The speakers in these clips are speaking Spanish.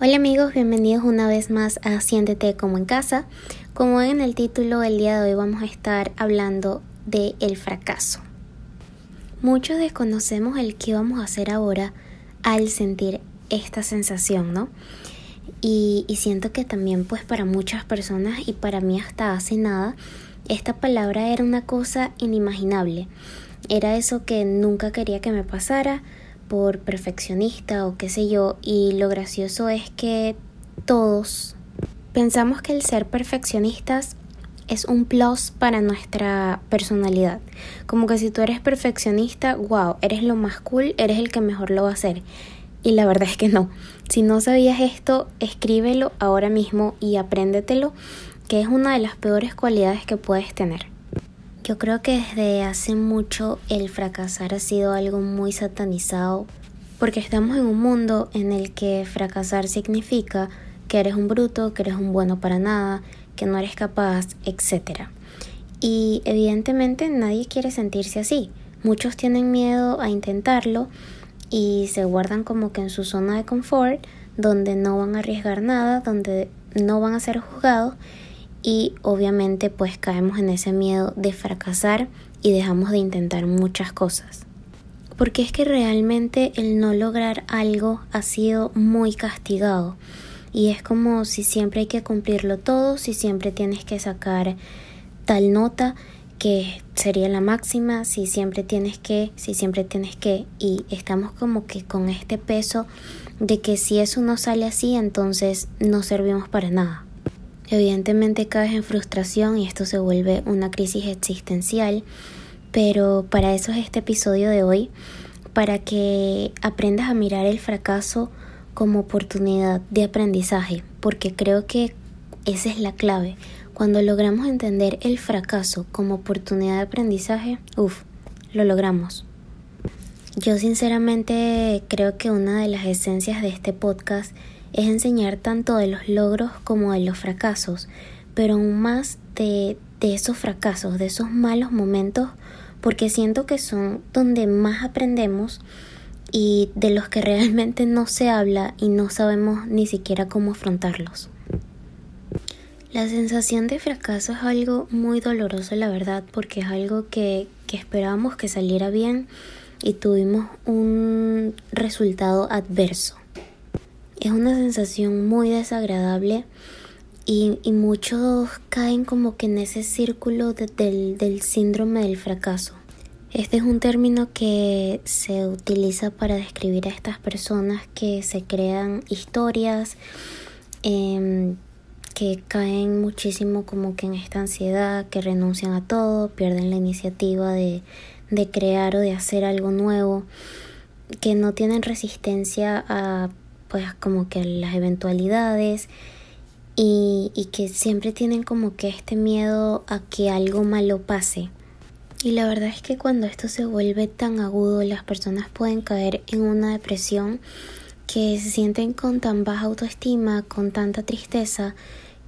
Hola amigos, bienvenidos una vez más a Siéntete como en casa. Como ven en el título, el día de hoy vamos a estar hablando de el fracaso. Muchos desconocemos el que vamos a hacer ahora al sentir esta sensación, ¿no? Y, y siento que también pues para muchas personas y para mí hasta hace nada, esta palabra era una cosa inimaginable. Era eso que nunca quería que me pasara, por perfeccionista o qué sé yo, y lo gracioso es que todos pensamos que el ser perfeccionistas es un plus para nuestra personalidad. Como que si tú eres perfeccionista, wow, eres lo más cool, eres el que mejor lo va a hacer. Y la verdad es que no. Si no sabías esto, escríbelo ahora mismo y apréndetelo, que es una de las peores cualidades que puedes tener. Yo creo que desde hace mucho el fracasar ha sido algo muy satanizado porque estamos en un mundo en el que fracasar significa que eres un bruto, que eres un bueno para nada, que no eres capaz, etc. Y evidentemente nadie quiere sentirse así. Muchos tienen miedo a intentarlo y se guardan como que en su zona de confort, donde no van a arriesgar nada, donde no van a ser juzgados y obviamente pues caemos en ese miedo de fracasar y dejamos de intentar muchas cosas. Porque es que realmente el no lograr algo ha sido muy castigado y es como si siempre hay que cumplirlo todo, si siempre tienes que sacar tal nota que sería la máxima, si siempre tienes que, si siempre tienes que y estamos como que con este peso de que si eso no sale así entonces no servimos para nada. Evidentemente caes en frustración y esto se vuelve una crisis existencial, pero para eso es este episodio de hoy, para que aprendas a mirar el fracaso como oportunidad de aprendizaje, porque creo que esa es la clave. Cuando logramos entender el fracaso como oportunidad de aprendizaje, uff, lo logramos. Yo sinceramente creo que una de las esencias de este podcast es enseñar tanto de los logros como de los fracasos, pero aún más de, de esos fracasos, de esos malos momentos, porque siento que son donde más aprendemos y de los que realmente no se habla y no sabemos ni siquiera cómo afrontarlos. La sensación de fracaso es algo muy doloroso, la verdad, porque es algo que, que esperábamos que saliera bien y tuvimos un resultado adverso. Es una sensación muy desagradable y, muchos caen como que en ese círculo del, del síndrome del fracaso. Este es un término que se utiliza para describir a estas personas que se crean historias, em, que caen muchísimo como que en esta ansiedad, que renuncian a todo, pierden la iniciativa de, de crear o de hacer algo nuevo, que no tienen resistencia a pues como que las eventualidades y, y que siempre tienen como que este miedo a que algo malo pase. Y la verdad es que cuando esto se vuelve tan agudo, las personas pueden caer en una depresión que se sienten con tan baja autoestima, con tanta tristeza,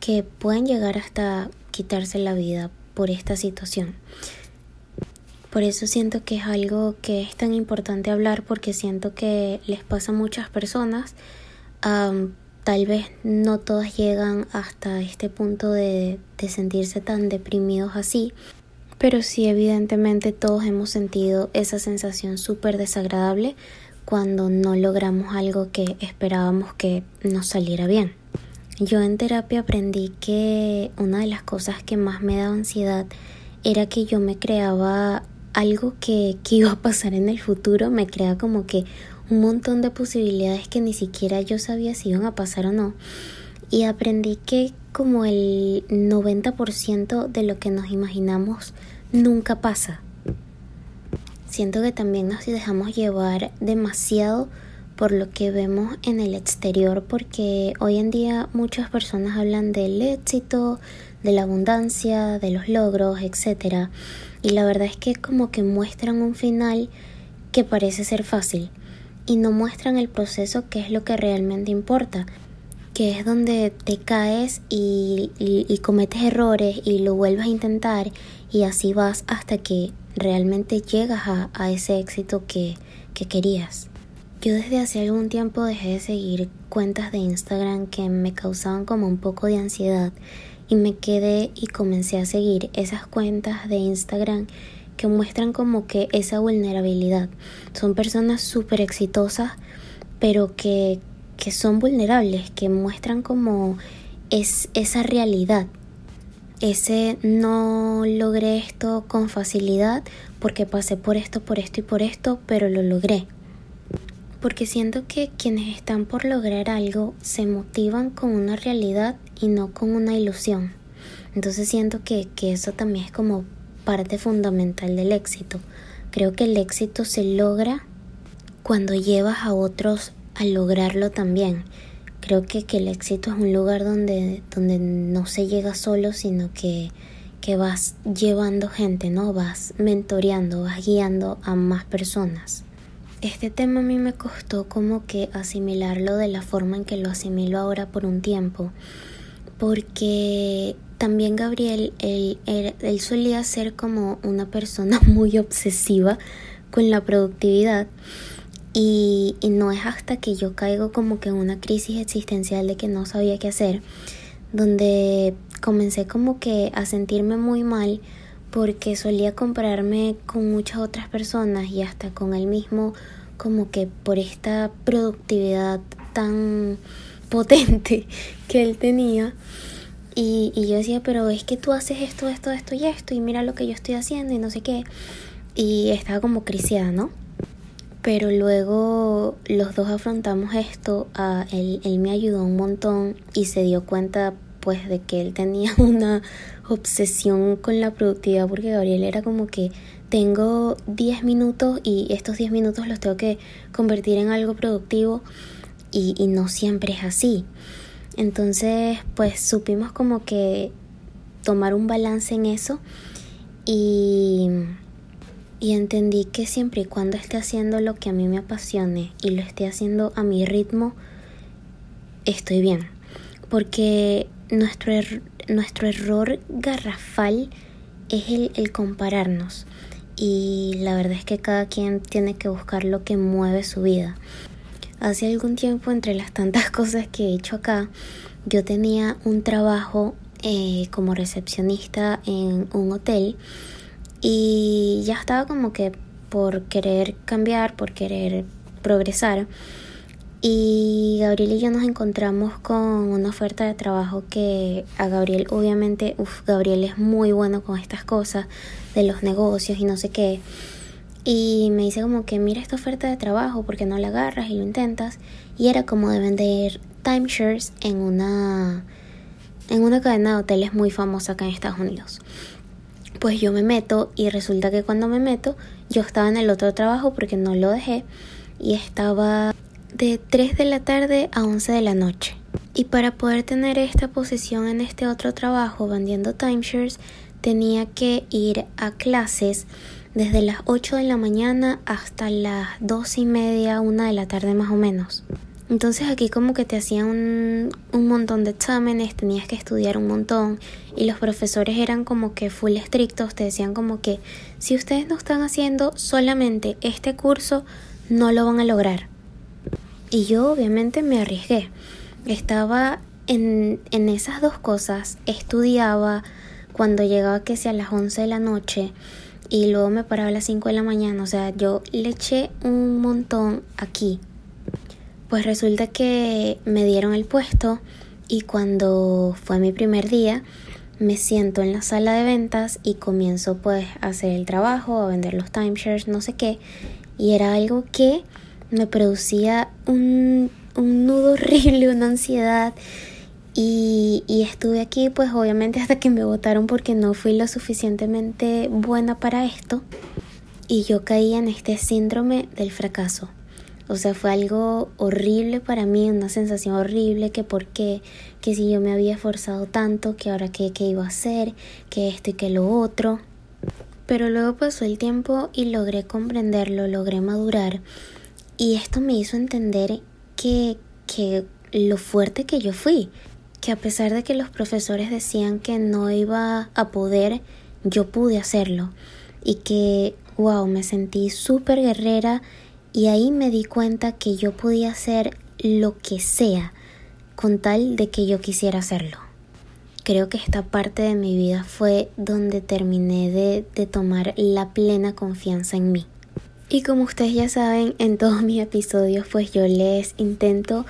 que pueden llegar hasta quitarse la vida por esta situación. Por eso siento que es algo que es tan importante hablar porque siento que les pasa a muchas personas. tal vez no todas llegan hasta este punto de, de sentirse tan deprimidos así, pero sí evidentemente todos hemos sentido esa sensación súper desagradable cuando no logramos algo que esperábamos que nos saliera bien. Yo en terapia aprendí que una de las cosas que más me daba ansiedad era que yo me creaba algo que, que iba a pasar en el futuro me crea como que un montón de posibilidades que ni siquiera yo sabía si iban a pasar o no. Y aprendí que como el 90% de lo que nos imaginamos nunca pasa. Siento que también nos dejamos llevar demasiado por lo que vemos en el exterior porque hoy en día muchas personas hablan del éxito, de la abundancia, de los logros, etc. Y la verdad es que como que muestran un final que parece ser fácil y no muestran el proceso que es lo que realmente importa, que es donde te caes y, cometes errores y lo vuelves a intentar y así vas hasta que realmente llegas a, ese éxito que, que querías. Yo desde hace algún tiempo dejé de seguir cuentas de Instagram que me causaban como un poco de ansiedad y me quedé y comencé a seguir esas cuentas de Instagram que muestran como que esa vulnerabilidad. Son personas súper exitosas, pero que, que son vulnerables, que muestran como es esa realidad. Ese no logré esto con facilidad porque pasé por esto, por esto y por esto, pero lo logré. Porque siento que quienes están por lograr algo se motivan con una realidad y no con una ilusión. Entonces siento que, que eso también es como parte fundamental del éxito. Creo que el éxito se logra cuando llevas a otros a lograrlo también. Creo que, que el éxito es un lugar donde, donde no se llega solo, sino que, que vas llevando gente, ¿no? Vas mentoreando, vas guiando a más personas. Este tema a mí me costó como que asimilarlo de la forma en que lo asimilo ahora por un tiempo, porque también Gabriel, él, él, solía ser como una persona muy obsesiva con la productividad y, no es hasta que yo caigo como que en una crisis existencial de que no sabía qué hacer, donde comencé como que a sentirme muy mal porque solía compararme con muchas otras personas y hasta con él mismo como que por esta productividad tan potente que él tenía y, y, yo decía, pero es que tú haces esto, esto, esto y esto, y mira lo que yo estoy haciendo y no sé qué. Y estaba como criciada, ¿no? Pero luego los dos afrontamos esto, a él, él me ayudó un montón y se dio cuenta pues de que él tenía una obsesión con la productividad porque Gabriel era como que tengo 10 minutos y estos 10 minutos los tengo que convertir en algo productivo y, y no siempre es así. Entonces, pues supimos como que tomar un balance en eso y, y entendí que siempre y cuando esté haciendo lo que a mí me apasione y lo esté haciendo a mi ritmo, estoy bien. Porque nuestro, er, nuestro error garrafal es el, el compararnos. Y la verdad es que cada quien tiene que buscar lo que mueve su vida. Hace algún tiempo, entre las tantas cosas que he hecho acá, yo tenía un trabajo eh, como recepcionista en un hotel y ya estaba como que por querer cambiar, por querer progresar. Y Gabriel y yo nos encontramos con una oferta de trabajo que a Gabriel, obviamente, uff, Gabriel es muy bueno con estas cosas de los negocios y no sé qué. Y me dice como que mira esta oferta de trabajo porque no la agarras y lo intentas. Y era como de vender timeshares en una, en una cadena de hoteles muy famosa acá en Estados Unidos. Pues yo me meto y resulta que cuando me meto yo estaba en el otro trabajo porque no lo dejé y estaba de 3 de la tarde a 11 de la noche. Y para poder tener esta posición en este otro trabajo vendiendo timeshares tenía que ir a clases desde las 8 de la mañana hasta las 2 y media, una de la tarde más o menos. Entonces aquí como que te hacían un, un, montón de exámenes, tenías que estudiar un montón y los profesores eran como que full estrictos, te decían como que si ustedes no están haciendo solamente este curso, no lo van a lograr. Y yo obviamente me arriesgué. Estaba en, en esas dos cosas, estudiaba cuando llegaba que sea a las 11 de la noche y luego me paraba a las 5 de la mañana. O sea, yo le eché un montón aquí. Pues resulta que me dieron el puesto y cuando fue mi primer día me siento en la sala de ventas y comienzo pues a hacer el trabajo, a vender los timeshares, no sé qué. Y era algo que me producía un, un nudo horrible, una ansiedad. Y, y, estuve aquí pues obviamente hasta que me votaron porque no fui lo suficientemente buena para esto y yo caí en este síndrome del fracaso. O sea, fue algo horrible para mí, una sensación horrible que por qué, que si yo me había esforzado tanto, que ahora qué, qué iba a hacer, que esto y que lo otro. Pero luego pasó el tiempo y logré comprenderlo, logré madurar y esto me hizo entender que, que lo fuerte que yo fui, que a pesar de que los profesores decían que no iba a poder, yo pude hacerlo y que, wow, me sentí súper guerrera y ahí me di cuenta que yo podía hacer lo que sea con tal de que yo quisiera hacerlo. Creo que esta parte de mi vida fue donde terminé de, de tomar la plena confianza en mí. Y como ustedes ya saben, en todos mis episodios pues yo les intento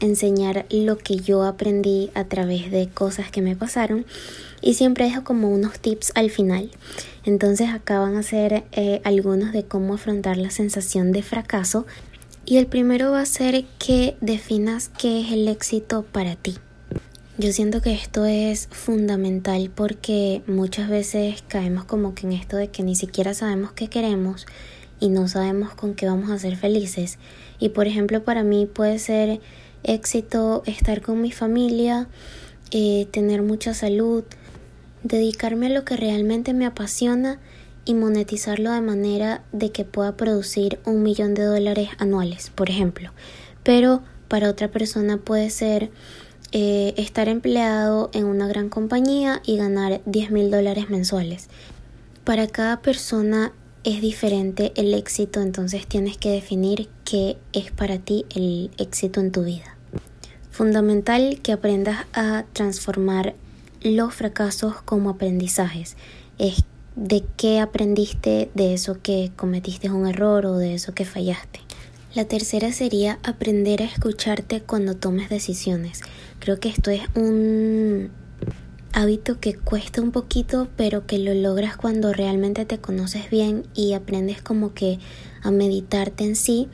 enseñar lo que yo aprendí a través de cosas que me pasaron y siempre dejo como unos tips al final. Entonces acá van a ser eh, algunos de cómo afrontar la sensación de fracaso y el primero va a ser que definas qué es el éxito para ti. Yo siento que esto es fundamental porque muchas veces caemos como que en esto de que ni siquiera sabemos qué queremos y no sabemos con qué vamos a ser felices. Y por ejemplo para mí puede ser éxito estar con mi familia, eh, tener mucha salud, dedicarme a lo que realmente me apasiona y monetizarlo de manera de que pueda producir un millón de dólares anuales, por ejemplo. Pero para otra persona puede ser eh, estar empleado en una gran compañía y ganar 10 mil dólares mensuales. Para cada persona es diferente el éxito, entonces tienes que definir qué es para ti el éxito en tu vida. Fundamental que aprendas a transformar los fracasos como aprendizajes. Es de qué aprendiste de eso que cometiste un error o de eso que fallaste. La tercera sería aprender a escucharte cuando tomes decisiones. Creo que esto es un hábito que cuesta un poquito, pero que lo logras cuando realmente te conoces bien y aprendes como que a meditarte en sí.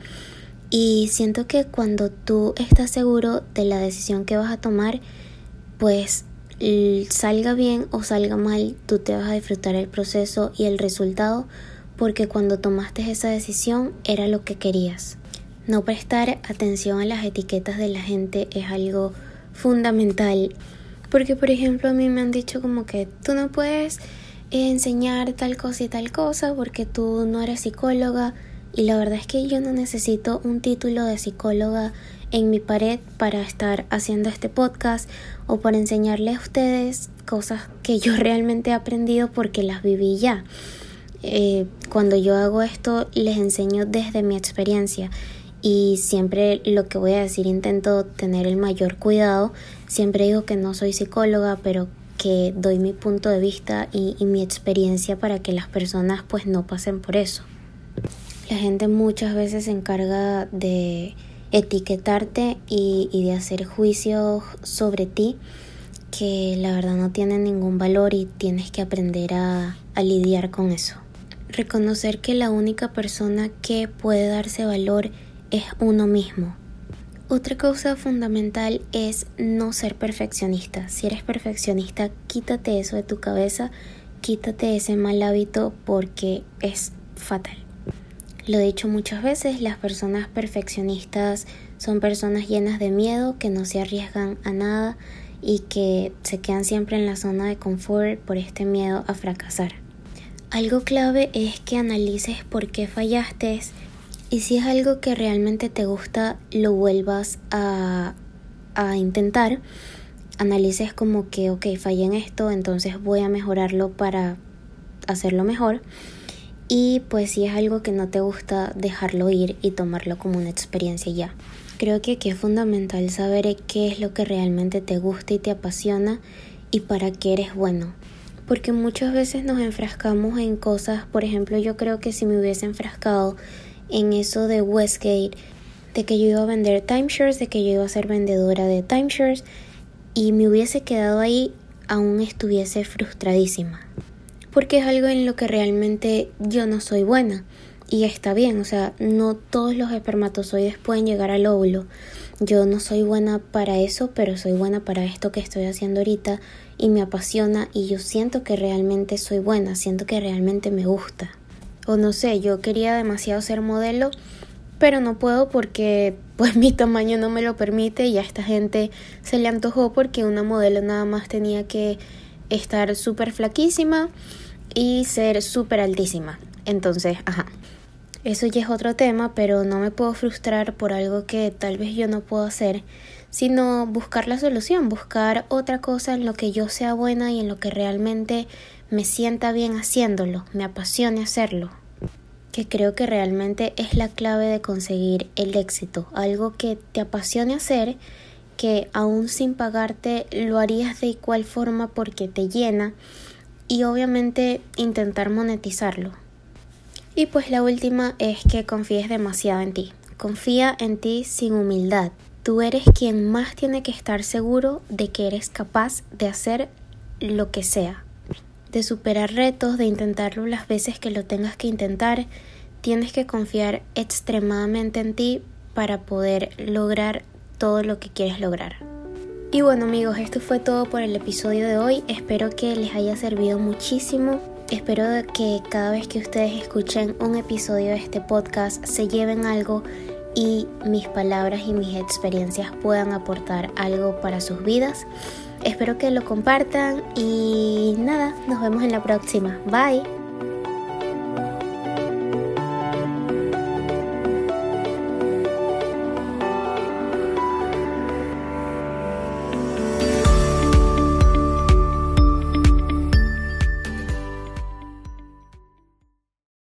Y siento que cuando tú estás seguro de la decisión que vas a tomar, pues salga bien o salga mal, tú te vas a disfrutar el proceso y el resultado porque cuando tomaste esa decisión era lo que querías. No prestar atención a las etiquetas de la gente es algo fundamental porque por ejemplo a mí me han dicho como que tú no puedes enseñar tal cosa y tal cosa porque tú no eres psicóloga y la verdad es que yo no necesito un título de psicóloga en mi pared para estar haciendo este podcast o para enseñarles a ustedes cosas que yo realmente he aprendido porque las viví ya. Eh, cuando yo hago esto les enseño desde mi experiencia y siempre lo que voy a decir intento tener el mayor cuidado. Siempre digo que no soy psicóloga, pero que doy mi punto de vista y, mi experiencia para que las personas pues no pasen por eso. La gente muchas veces se encarga de etiquetarte y, de hacer juicios sobre ti que la verdad no tienen ningún valor y tienes que aprender a, a lidiar con eso. Reconocer que la única persona que puede darse valor es uno mismo. Otra cosa fundamental es no ser perfeccionista. Si eres perfeccionista, quítate eso de tu cabeza, quítate ese mal hábito porque es fatal. Lo he dicho muchas veces, las personas perfeccionistas son personas llenas de miedo, que no se arriesgan a nada y que se quedan siempre en la zona de confort por este miedo a fracasar. Algo clave es que analices por qué fallaste y si es algo que realmente te gusta, lo vuelvas a, a intentar. Analices como que, ok, fallé en esto, entonces voy a mejorarlo para hacerlo mejor y pues si es algo que no te gusta, dejarlo ir y tomarlo como una experiencia ya. Creo que aquí es fundamental saber qué es lo que realmente te gusta y te apasiona y para qué eres bueno. Porque muchas veces nos enfrascamos en cosas, por ejemplo, yo creo que si me hubiese enfrascado en eso de Westgate, de que yo iba a vender timeshares, de que yo iba a ser vendedora de timeshares y me hubiese quedado ahí, aún estuviese frustradísima porque es algo en lo que realmente yo no soy buena. Y está bien, o sea, no todos los espermatozoides pueden llegar al óvulo. yo no soy buena para eso, pero soy buena para esto que estoy haciendo ahorita y me apasiona y yo siento que realmente soy buena, siento que realmente me gusta. O no sé, yo quería demasiado ser modelo, pero no puedo porque pues mi tamaño no me lo permite y a esta gente se le antojó porque una modelo nada más tenía que estar súper flaquísima y ser súper altísima. Entonces, ajá. Eso ya es otro tema, pero no me puedo frustrar por algo que tal vez yo no puedo hacer, sino buscar la solución, buscar otra cosa en lo que yo sea buena y en lo que realmente me sienta bien haciéndolo, me apasione hacerlo, que creo que realmente es la clave de conseguir el éxito, algo que te apasione hacer, que aún sin pagarte lo harías de igual forma porque te llena y obviamente intentar monetizarlo. Y pues la última es que confíes demasiado en ti. Confía en ti sin humildad. Tú eres quien más tiene que estar seguro de que eres capaz de hacer lo que sea. De superar retos, de intentarlo las veces que lo tengas que intentar. Tienes que confiar extremadamente en ti para poder lograr todo lo que quieres lograr. Y bueno amigos, esto fue todo por el episodio de hoy. Espero que les haya servido muchísimo Espero que cada vez que ustedes escuchen un episodio de este podcast se lleven algo y mis palabras y mis experiencias puedan aportar algo para sus vidas. Espero que lo compartan y nada, nos vemos en la próxima. Bye.